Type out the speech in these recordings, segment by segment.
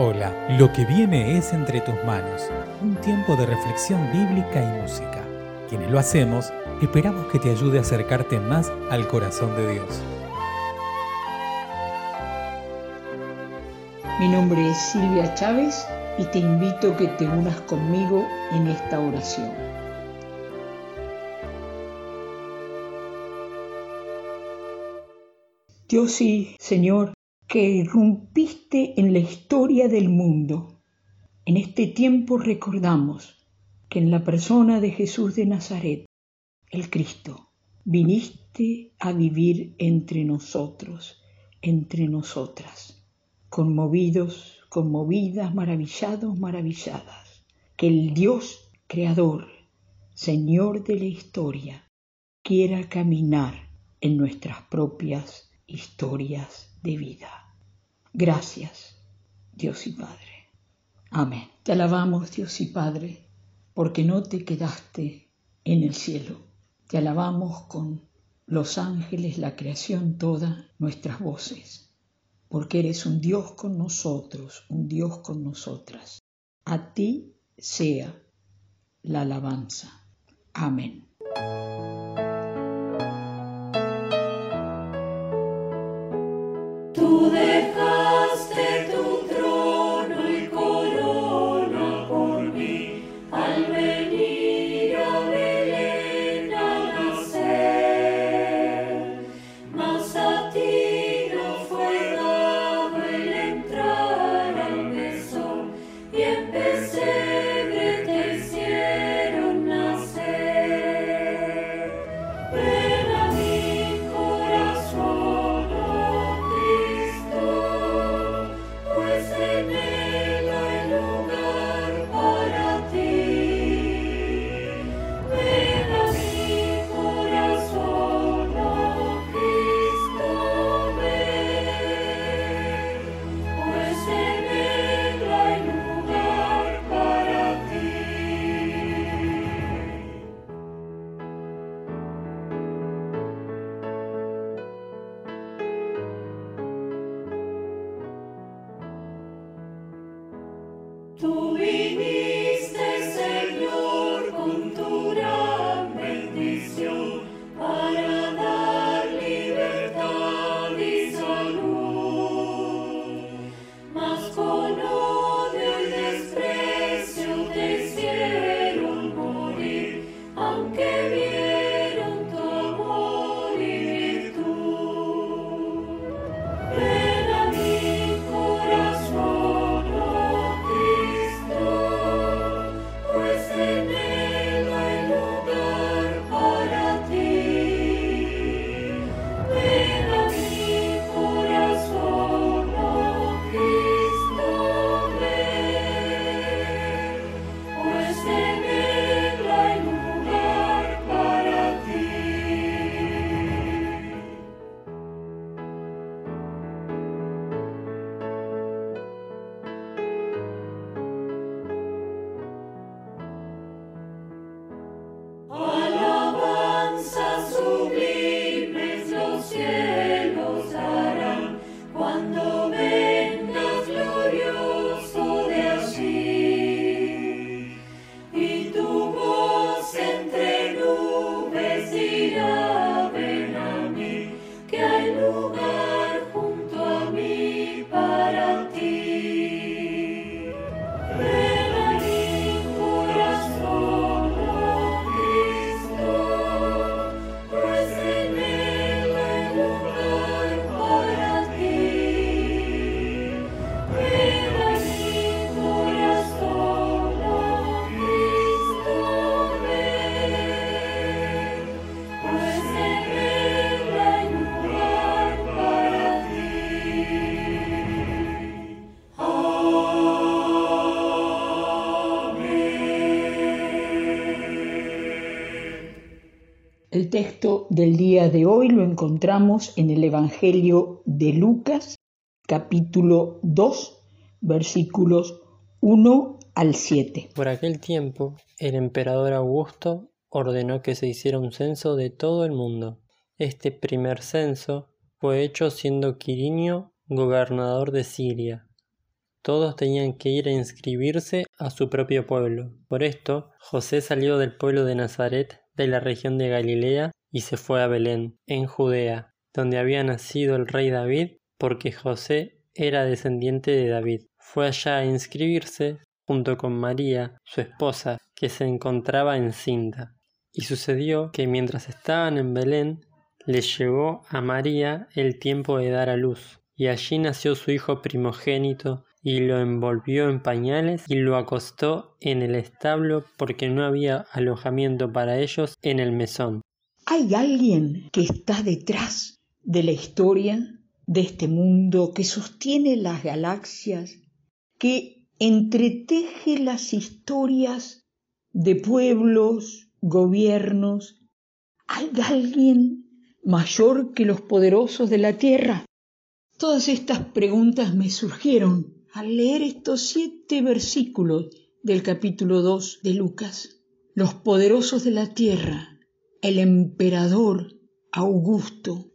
Hola, lo que viene es entre tus manos, un tiempo de reflexión bíblica y música. Quienes lo hacemos, esperamos que te ayude a acercarte más al corazón de Dios. Mi nombre es Silvia Chávez y te invito a que te unas conmigo en esta oración. Dios y Señor, que irrumpiste en la historia del mundo. En este tiempo recordamos que en la persona de Jesús de Nazaret, el Cristo, viniste a vivir entre nosotros, entre nosotras, conmovidos, conmovidas, maravillados, maravilladas, que el Dios Creador, Señor de la historia, quiera caminar en nuestras propias historias de vida. Gracias, Dios y Padre. Amén. Te alabamos, Dios y Padre, porque no te quedaste en el cielo. Te alabamos con los ángeles, la creación toda, nuestras voces, porque eres un Dios con nosotros, un Dios con nosotras. A ti sea la alabanza. Amén. El texto del día de hoy lo encontramos en el Evangelio de Lucas, capítulo 2, versículos 1 al 7. Por aquel tiempo, el emperador Augusto ordenó que se hiciera un censo de todo el mundo. Este primer censo fue hecho siendo Quirinio gobernador de Siria. todos tenían que ir a inscribirse a su propio pueblo. Por esto, José salió del pueblo de Nazaret, de la región de Galilea, y se fue a Belén, en Judea, donde había nacido el rey David, porque José era descendiente de David. Fue allá a inscribirse junto con María, su esposa, que se encontraba encinta. Y sucedió que mientras estaban en Belén, le llegó a María el tiempo de dar a luz, y allí nació su hijo primogénito, y lo envolvió en pañales y lo acostó en el establo porque no había alojamiento para ellos en el mesón. ¿Hay alguien que está detrás de la historia de este mundo que sostiene las galaxias, que entreteje las historias de pueblos, gobiernos? ¿Hay alguien mayor que los poderosos de la tierra? Todas estas preguntas me surgieron al leer estos siete versículos del capítulo 2 de Lucas. Los poderosos de la tierra, el emperador Augusto,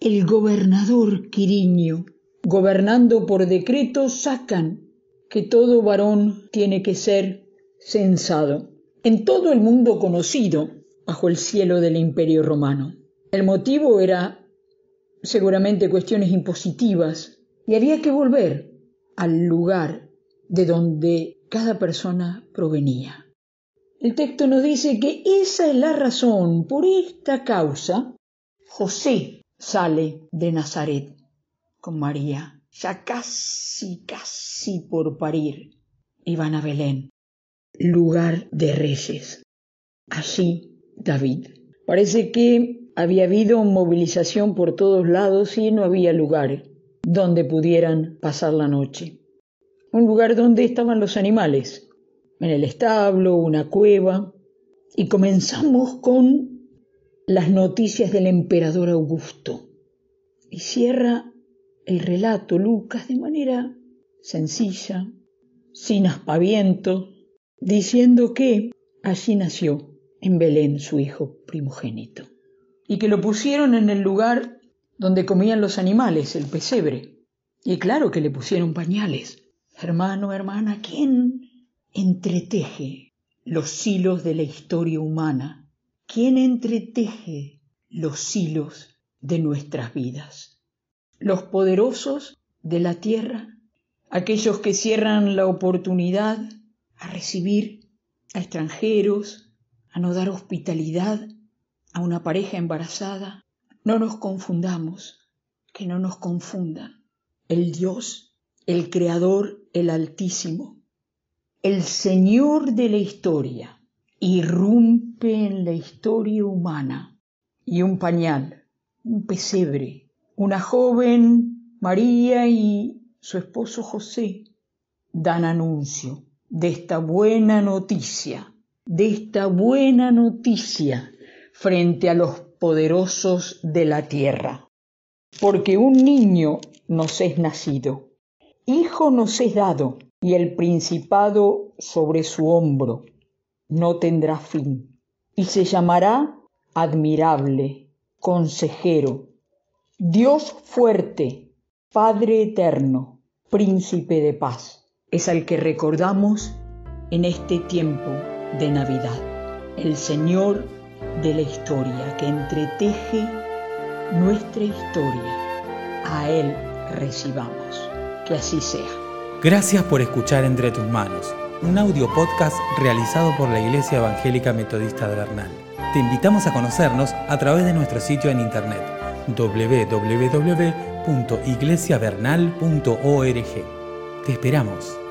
el gobernador Quiriño, gobernando por decreto, sacan que todo varón tiene que ser censado en todo el mundo conocido bajo el cielo del imperio romano. El motivo era seguramente cuestiones impositivas y había que volver al lugar de donde cada persona provenía. El texto nos dice que esa es la razón, por esta causa, José sale de Nazaret con María, ya casi, casi por parir, y van a Belén, lugar de reyes. Allí David. Parece que había habido movilización por todos lados y no había lugar donde pudieran pasar la noche. Un lugar donde estaban los animales, en el establo, una cueva, y comenzamos con las noticias del emperador Augusto. Y cierra el relato Lucas de manera sencilla, sin aspavientos, diciendo que allí nació en Belén su hijo primogénito y que lo pusieron en el lugar donde comían los animales, el pesebre. Y claro que le pusieron pañales. Hermano, hermana, ¿quién entreteje los hilos de la historia humana? ¿Quién entreteje los hilos de nuestras vidas? Los poderosos de la tierra, aquellos que cierran la oportunidad a recibir a extranjeros, a no dar hospitalidad a una pareja embarazada, no nos confundamos, que no nos confundan. El Dios, el Creador, el Altísimo, el Señor de la historia, irrumpe en la historia humana y un pañal, un pesebre, una joven María y su esposo José dan anuncio de esta buena noticia, de esta buena noticia frente a los poderosos de la tierra. Porque un niño nos es nacido, hijo nos es dado, y el principado sobre su hombro no tendrá fin, y se llamará admirable, consejero, Dios fuerte, Padre eterno, príncipe de paz. Es al que recordamos en este tiempo de Navidad. El Señor de la historia que entreteje nuestra historia. A Él recibamos. Que así sea. Gracias por escuchar Entre tus manos, un audio podcast realizado por la Iglesia Evangélica Metodista de Bernal. Te invitamos a conocernos a través de nuestro sitio en internet www.iglesiavernal.org. Te esperamos.